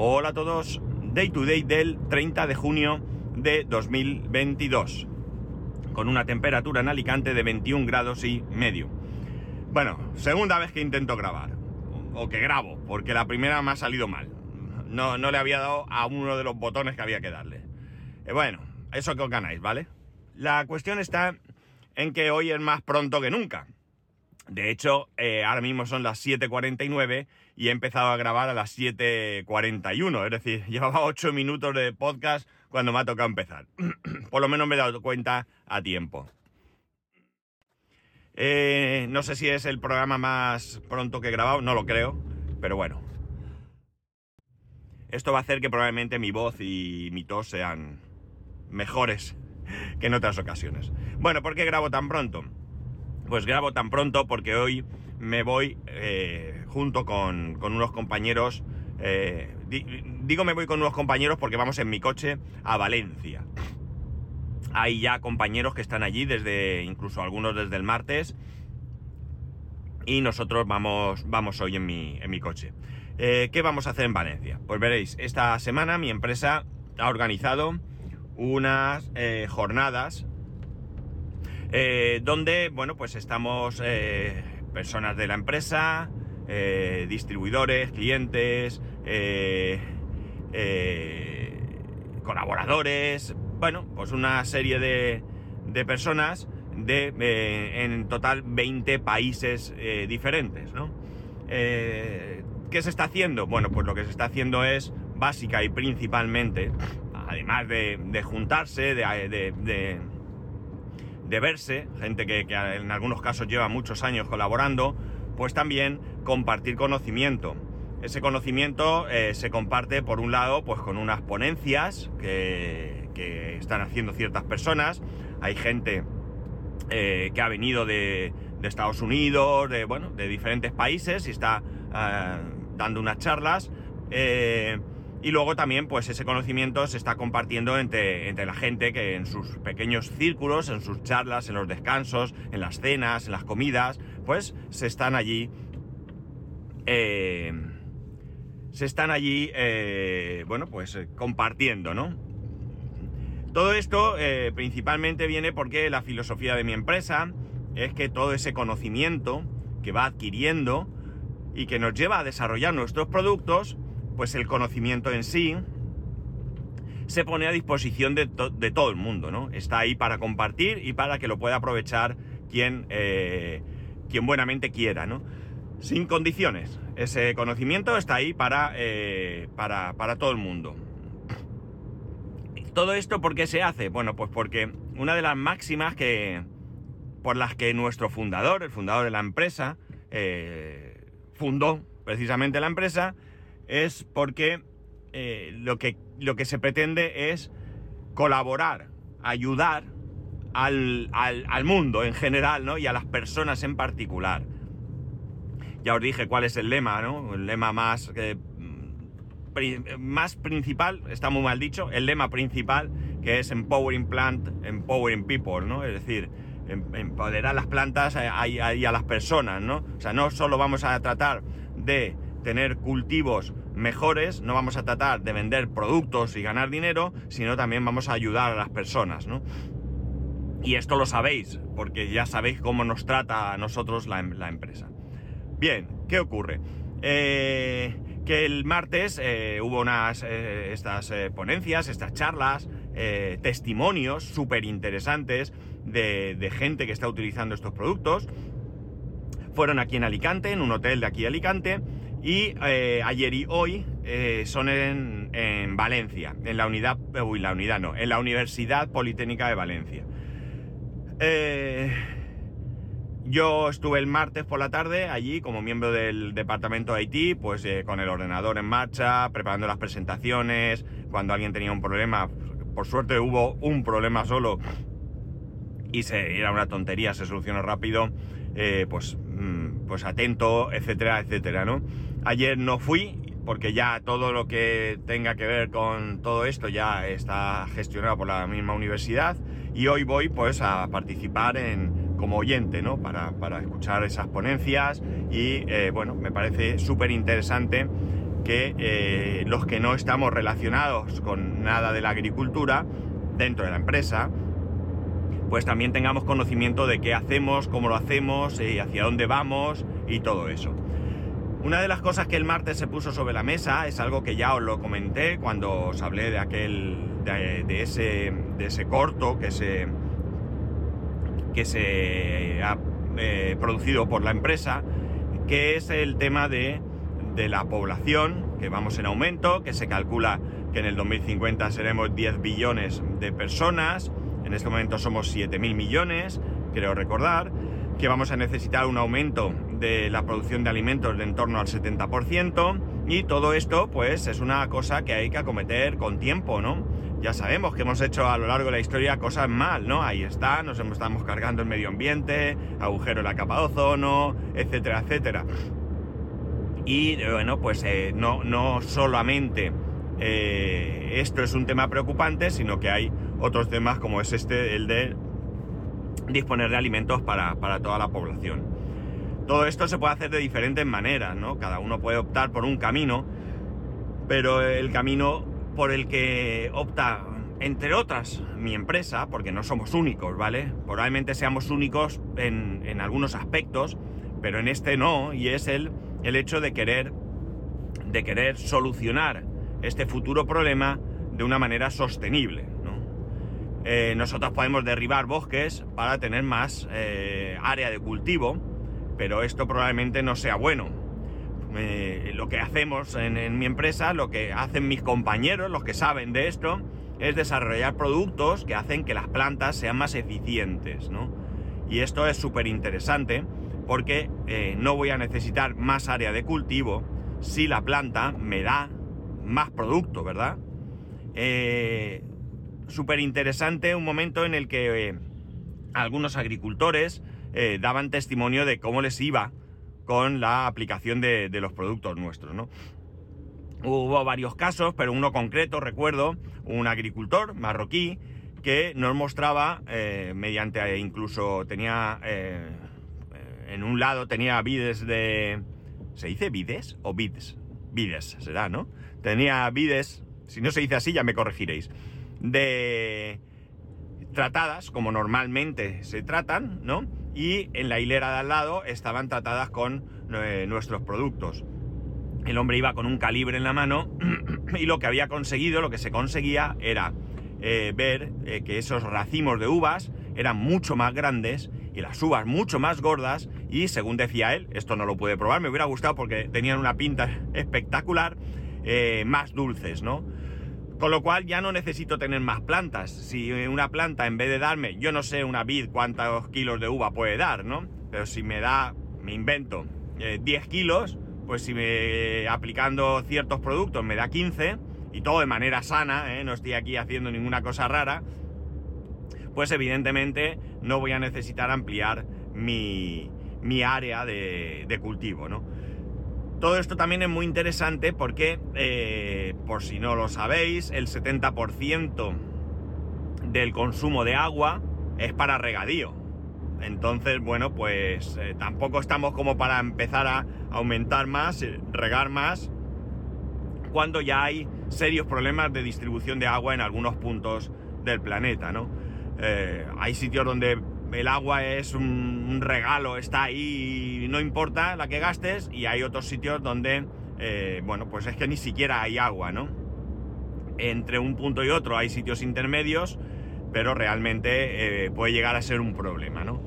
Hola a todos, Day to Day del 30 de junio de 2022, con una temperatura en Alicante de 21 grados y medio. Bueno, segunda vez que intento grabar, o que grabo, porque la primera me ha salido mal. No, no le había dado a uno de los botones que había que darle. Eh, bueno, eso que os ganáis, ¿vale? La cuestión está en que hoy es más pronto que nunca. De hecho, eh, ahora mismo son las 7.49 y he empezado a grabar a las 7.41. Es decir, llevaba 8 minutos de podcast cuando me ha tocado empezar. Por lo menos me he dado cuenta a tiempo. Eh, no sé si es el programa más pronto que he grabado, no lo creo, pero bueno. Esto va a hacer que probablemente mi voz y mi tos sean mejores que en otras ocasiones. Bueno, ¿por qué grabo tan pronto? Pues grabo tan pronto porque hoy me voy eh, junto con, unos compañeros. Eh, digo me voy con unos compañeros porque vamos en mi coche a Valencia. Hay ya compañeros que están allí desde, incluso algunos desde el martes. Y nosotros vamos, vamos hoy en mi, en mi coche. Eh, ¿Qué vamos a hacer en Valencia? Pues veréis, esta semana mi empresa ha organizado unas jornadas eh, donde, bueno, pues estamos eh, personas de la empresa, eh, distribuidores, clientes, colaboradores, bueno, pues una serie de, de personas de en total 20 países diferentes, ¿no? ¿Qué se está haciendo? Bueno, pues lo que se está haciendo es básica y principalmente, además de, juntarse, de de verse, gente que, en algunos casos lleva muchos años colaborando, pues también compartir conocimiento. Ese conocimiento eh, se comparte por un lado pues con unas ponencias que, están haciendo ciertas personas. Hay gente eh, que ha venido de, Estados Unidos, de, bueno, de diferentes países y está eh, dando unas charlas. Y luego también, pues ese conocimiento se está compartiendo entre, la gente que en sus pequeños círculos, en sus charlas, en los descansos, en las cenas, en las comidas, pues se están allí. Eh, se están allí, eh, bueno, pues eh, compartiendo, ¿no? Todo esto principalmente viene porque la filosofía de mi empresa es que todo ese conocimiento que va adquiriendo y que nos lleva a desarrollar nuestros productos, pues el conocimiento en sí se pone a disposición de, todo el mundo, ¿no? Está ahí para compartir y para que lo pueda aprovechar quien, eh, quien buenamente quiera, ¿no? Sin condiciones. Ese conocimiento está ahí para, eh, para, para todo el mundo. ¿Todo esto por qué se hace? Bueno, pues porque una de las máximas que, por las que nuestro fundador, el fundador de la empresa, eh, fundó precisamente la empresa, es porque eh, lo, que, lo que se pretende es colaborar, ayudar al, mundo en general, ¿no? Y a las personas en particular. Ya os dije cuál es el lema, ¿no? El lema más, más principal, está muy mal dicho, el lema principal que es Empowering Plant, Empowering People, ¿no? Es decir, em, empoderar las plantas y a, a las personas, ¿no? O sea, no solo vamos a tratar de tener cultivos mejores, no vamos a tratar de vender productos y ganar dinero, sino también vamos a ayudar a las personas, ¿no? Y esto lo sabéis, porque ya sabéis cómo nos trata a nosotros la, em-, empresa. Bien, ¿qué ocurre? Eh, que el martes eh, hubo unas eh, estas ponencias, estas charlas, testimonios súper interesantes de, de gente que está utilizando estos productos. Fueron aquí en Alicante, en un hotel de aquí de Alicante, y eh, ayer y hoy eh, son en, Valencia, en la unidad, uy, la unidad no, en la Universidad Politécnica de Valencia. Eh, yo estuve el martes por la tarde allí como miembro del departamento de IT, pues con el ordenador en marcha, preparando las presentaciones, cuando alguien tenía un problema, por suerte hubo un problema solo y se, era una tontería, se solucionó rápido, pues, pues atento, etcétera, etcétera, ¿no? Ayer no fui porque ya todo lo que tenga que ver con todo esto ya está gestionado por la misma universidad y hoy voy pues a participar en, como oyente, ¿no? Para, escuchar esas ponencias y eh, bueno, me parece súper interesante que eh, los que no estamos relacionados con nada de la agricultura dentro de la empresa, pues también tengamos conocimiento de qué hacemos, cómo lo hacemos, y hacia dónde vamos y todo eso. Una de las cosas que el martes se puso sobre la mesa es algo que ya os lo comenté cuando os hablé de aquel, de, ese, de ese corto que se, que se ha eh, producido por la empresa, que es el tema de, de la población, que vamos en aumento, que se calcula que en el 2050 seremos 10 billones de personas, en este momento somos 7.000 millones, creo recordar, que vamos a necesitar un aumento de la producción de alimentos de en torno al 70% y todo esto pues es una cosa que hay que acometer con tiempo, ¿no? Ya sabemos que hemos hecho a lo largo de la historia cosas mal, ¿no? Ahí está, nos estamos cargando el medio ambiente, agujero en la capa de ozono, etcétera, etcétera. Y bueno, pues eh, no, no solamente eh, esto es un tema preocupante, sino que hay otros temas como es este, el de disponer de alimentos para, toda la población. Todo esto se puede hacer de diferentes maneras, ¿no? Cada uno puede optar por un camino, pero el camino por el que opta, entre otras, mi empresa, porque no somos únicos, ¿vale? Probablemente seamos únicos en, en algunos aspectos, pero en este no, y es el, el hecho de querer, de querer solucionar este futuro problema de una manera sostenible. Eh, nosotros podemos derribar bosques para tener más eh, área de cultivo, pero esto probablemente no sea bueno. Eh, lo que hacemos en, mi empresa, lo que hacen mis compañeros, los que saben de esto, es desarrollar productos que hacen que las plantas sean más eficientes. Y esto es súper interesante porque no voy a necesitar más área de cultivo si la planta me da más producto, ¿verdad? Súper interesante un momento en el que eh, algunos agricultores eh, daban testimonio de cómo les iba con la aplicación de, los productos nuestros, ¿no? Hubo varios casos, pero uno concreto, recuerdo, un agricultor marroquí que nos mostraba, eh, mediante incluso tenía, en un lado tenía vides de... ¿Se dice vides o vides? Vides, será, ¿no? Tenía vides, si no se dice así ya me corregiréis de tratadas como normalmente se tratan, ¿no? Y en la hilera de al lado estaban tratadas con eh, nuestros productos. El hombre iba con un calibre en la mano y lo que había conseguido, lo que se conseguía era eh, ver eh, que esos racimos de uvas eran mucho más grandes y las uvas mucho más gordas y según decía él, esto no lo pude probar, me hubiera gustado porque tenían una pinta espectacular, más dulces, ¿no? Con lo cual ya no necesito tener más plantas. Si una planta en vez de darme, yo no sé una vid cuántos kilos de uva puede dar, ¿no? Pero si me da, me invento, 10 eh, kilos, pues si me aplicando ciertos productos me da 15 y todo de manera sana, ¿eh? no estoy aquí haciendo ninguna cosa rara, pues evidentemente no voy a necesitar ampliar mi, área de, de cultivo, ¿no? Todo esto también es muy interesante porque, eh, por si no lo sabéis, el 70% del consumo de agua es para regadío. Entonces, bueno, pues eh, tampoco estamos como para empezar a aumentar más, eh, regar más, cuando ya hay serios problemas de distribución de agua en algunos puntos del planeta, ¿no? hay sitios donde el agua es un, regalo, está ahí no importa la que gastes, y hay otros sitios donde, eh, bueno, pues es que ni siquiera hay agua, ¿no? Entre un punto y otro hay sitios intermedios, pero realmente eh, puede llegar a ser un problema, ¿no?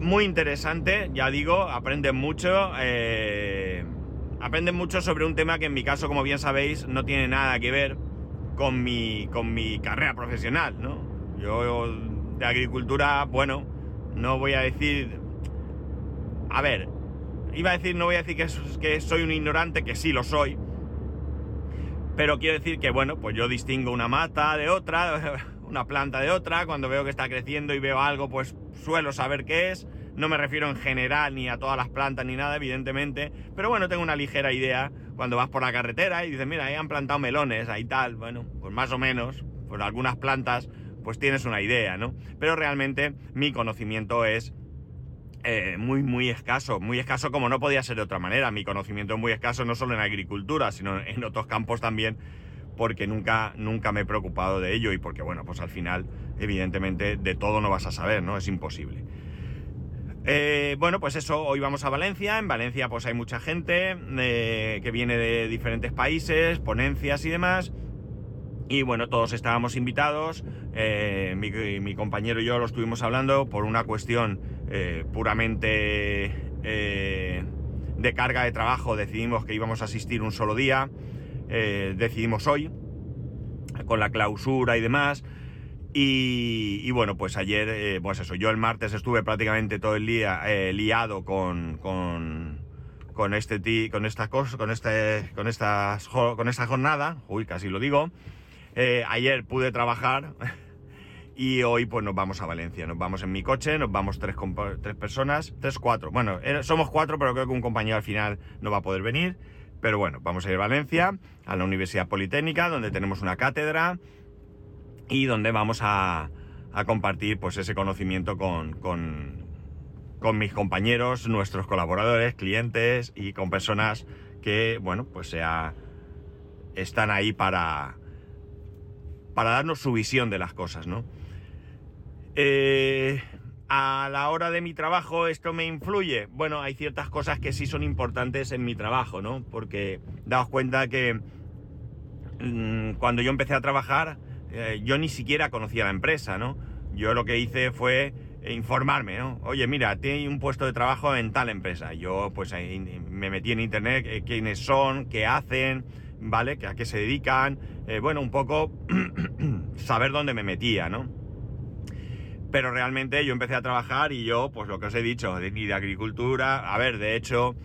Muy interesante, ya digo, aprenden mucho, eh, aprenden mucho sobre un tema que en mi caso, como bien sabéis, no tiene nada que ver con mi, con mi carrera profesional, ¿no? Yo de agricultura, bueno, no voy a decir... A ver, iba a decir, no voy a decir que, que soy un ignorante, que sí lo soy, pero quiero decir que, bueno, pues yo distingo una mata de otra, una planta de otra, cuando veo que está creciendo y veo algo, pues suelo saber qué es. No me refiero en general ni a todas las plantas ni nada, evidentemente, pero bueno, tengo una ligera idea cuando vas por la carretera y dices, mira, ahí han plantado melones, ahí tal, bueno, pues más o menos, pues algunas plantas pues tienes una idea, ¿no? Pero realmente mi conocimiento es eh, muy, muy escaso. Muy escaso como no podía ser de otra manera. Mi conocimiento es muy escaso no solo en agricultura, sino en otros campos también, porque nunca, nunca me he preocupado de ello y porque, bueno, pues al final, evidentemente, de todo no vas a saber, ¿no? Es imposible. Eh, bueno, pues eso, hoy vamos a Valencia. En Valencia pues hay mucha gente eh, que viene de diferentes países, ponencias y demás. Y bueno, todos estábamos invitados. Eh, mi, compañero y yo lo estuvimos hablando por una cuestión puramente de carga de trabajo. Decidimos que íbamos a asistir un solo día. decidimos hoy, con la clausura y demás. Y, bueno, pues ayer, eh, pues eso, yo el martes estuve prácticamente todo el día eh, liado con, con, con, este con esta cosa, con este, con estas, con esta jornada, uy, casi lo digo. Eh, ayer pude trabajar y hoy pues nos vamos a Valencia, nos vamos en mi coche, nos vamos tres, tres personas, tres, cuatro. Bueno, somos cuatro, pero creo que un compañero al final no va a poder venir. Pero bueno, vamos a ir a Valencia, a la Universidad Politécnica, donde tenemos una cátedra y donde vamos a, compartir pues ese conocimiento con, con, mis compañeros, nuestros colaboradores, clientes y con personas que, bueno, pues sea, están ahí para, para darnos su visión de las cosas, ¿no? Eh, a la hora de mi trabajo, ¿esto me influye? Bueno, hay ciertas cosas que sí son importantes en mi trabajo, ¿no? Porque daos cuenta que mm, cuando yo empecé a trabajar, eh, yo ni siquiera conocía la empresa, ¿no? Yo lo que hice fue informarme, ¿no? Oye, mira, tiene un puesto de trabajo en tal empresa. Yo pues me metí en internet, eh, quiénes son, qué hacen, ¿vale? ¿A qué se dedican? Eh, bueno, un poco saber dónde me metía, ¿no? Pero realmente yo empecé a trabajar y yo, pues lo que os he dicho, de, de agricultura, a ver, de hecho,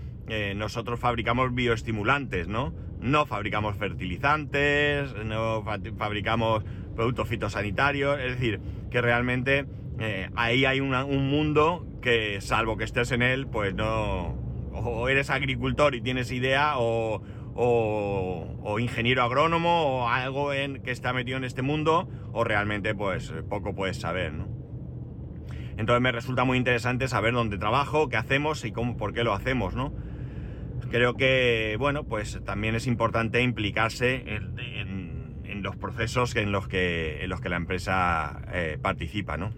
nosotros fabricamos bioestimulantes, ¿no? no fabricamos fertilizantes, no fabricamos productos fitosanitarios, es decir, que realmente eh, ahí hay un mundo que salvo que estés en él, pues no, o eres agricultor y tienes idea, o, o, ingeniero agrónomo, o algo en, que está metido en este mundo, o realmente pues poco puedes saber, ¿no? Entonces me resulta muy interesante saber dónde trabajo, qué hacemos y cómo, por qué lo hacemos, ¿no? creo que, bueno, pues también es importante implicarse en, los procesos en los que, en los que la empresa eh, participa, ¿no?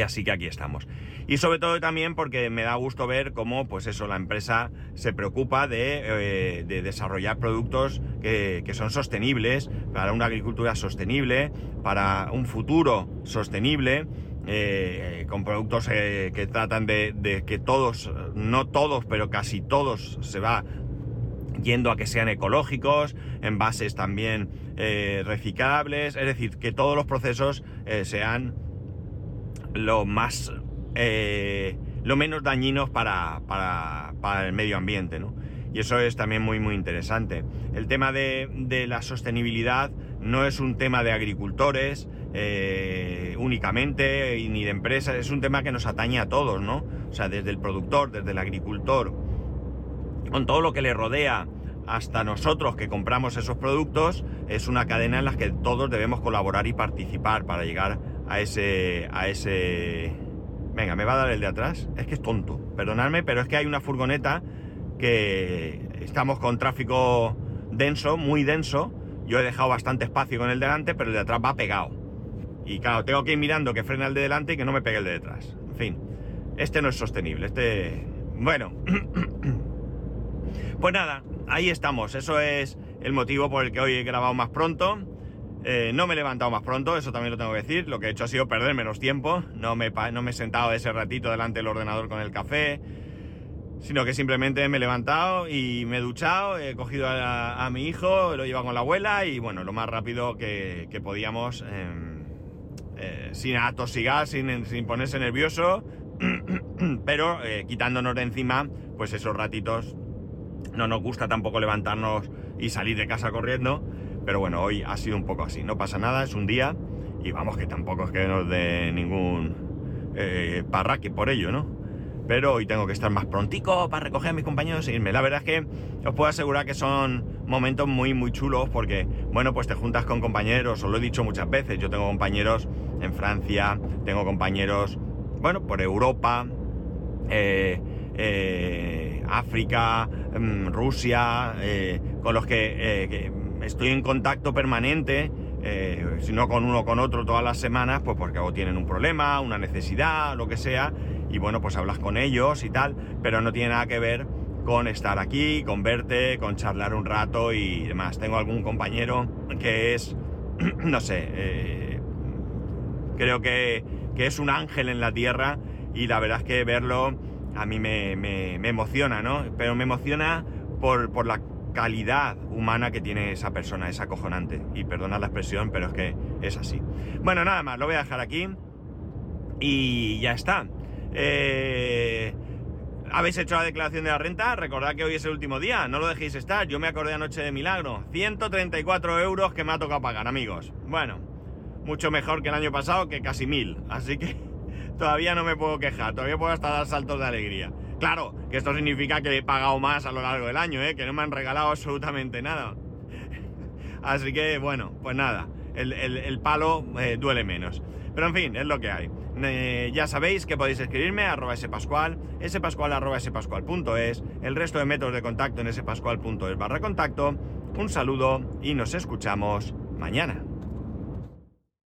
Y así que aquí estamos. Y sobre todo también porque me da gusto ver cómo, pues eso, la empresa se preocupa de, eh, desarrollar productos que, son sostenibles, para una agricultura sostenible, para un futuro sostenible eh, con productos eh, que tratan de, que todos, no todos, pero casi todos se va yendo a que sean ecológicos, envases también reciclables, es decir, que todos los procesos sean lo más, lo menos dañinos para, para, el medio ambiente, Y eso es también muy, muy interesante. El tema de, de la sostenibilidad no es un tema de agricultores, eh, únicamente ni de empresas, es un tema que nos atañe a todos, ¿no? O sea, desde el productor, desde el agricultor, con todo lo que le rodea hasta nosotros que compramos esos productos, es una cadena en la que todos debemos colaborar y participar para llegar a ese, a ese... Venga, me va a dar el de atrás. Es que es tonto. Perdonadme, pero es que hay una furgoneta que estamos con tráfico denso, muy denso. Yo he dejado bastante espacio con el delante, pero el de atrás va pegado. Y claro, tengo que ir mirando que frena el de delante y que no me pegue el de detrás. En fin, este no es sostenible. Este. Bueno. pues nada, ahí estamos. Eso es el motivo por el que hoy he grabado más pronto. Eh, no me he levantado más pronto, eso también lo tengo que decir. Lo que he hecho ha sido perder menos tiempo. No me, no me he sentado ese ratito delante del ordenador con el café. Sino que simplemente me he levantado y me he duchado, he cogido a, mi hijo, lo llevado con la abuela y bueno, lo más rápido que, podíamos. Em, eh, sin atosigar, sin, sin, ponerse nervioso, pero eh, quitándonos de encima, pues esos ratitos. No nos gusta tampoco levantarnos y salir de casa corriendo, pero bueno, hoy ha sido un poco así. No pasa nada, es un día y vamos que tampoco es que nos dé ningún eh, parraque por ello, ¿no? pero hoy tengo que estar más prontico para recoger a mis compañeros e irme. La verdad es que os puedo asegurar que son momentos muy, muy chulos porque, bueno, pues te juntas con compañeros, os lo he dicho muchas veces, yo tengo compañeros en Francia, tengo compañeros, bueno, por Europa, eh, eh, África, mm, Rusia, eh, con los que, estoy en contacto permanente, si no con uno con otro todas las semanas, pues porque o tienen un problema, una necesidad, lo que sea, y bueno, pues hablas con ellos y tal, pero no tiene nada que ver con estar aquí, con verte, con charlar un rato y demás. Tengo algún compañero que es, no sé, creo que, que es un ángel en la tierra y la verdad es que verlo a mí me, emociona, ¿no? Pero me emociona por, la calidad humana que tiene esa persona, es acojonante. Y perdona la expresión, pero es que es así. Bueno, nada más, lo voy a dejar aquí y ya está. Eh, ¿Habéis hecho la declaración de la renta? Recordad que hoy es el último día, no lo dejéis estar. Yo me acordé anoche de milagro. 134 euros que me ha tocado pagar, amigos. Bueno, mucho mejor que el año pasado, que casi mil. Así que todavía no me puedo quejar, todavía puedo hasta dar saltos de alegría. Claro, que esto significa que he pagado más a lo largo del año, ¿eh? que no me han regalado absolutamente nada. Así que bueno, pues nada, el, palo eh, duele menos. Pero en fin, es lo que hay. Eh, ya sabéis que podéis escribirme a arroba spascual, spascual spascual.es, el resto de métodos de contacto en spascual.es barra contacto. Un saludo y nos escuchamos mañana.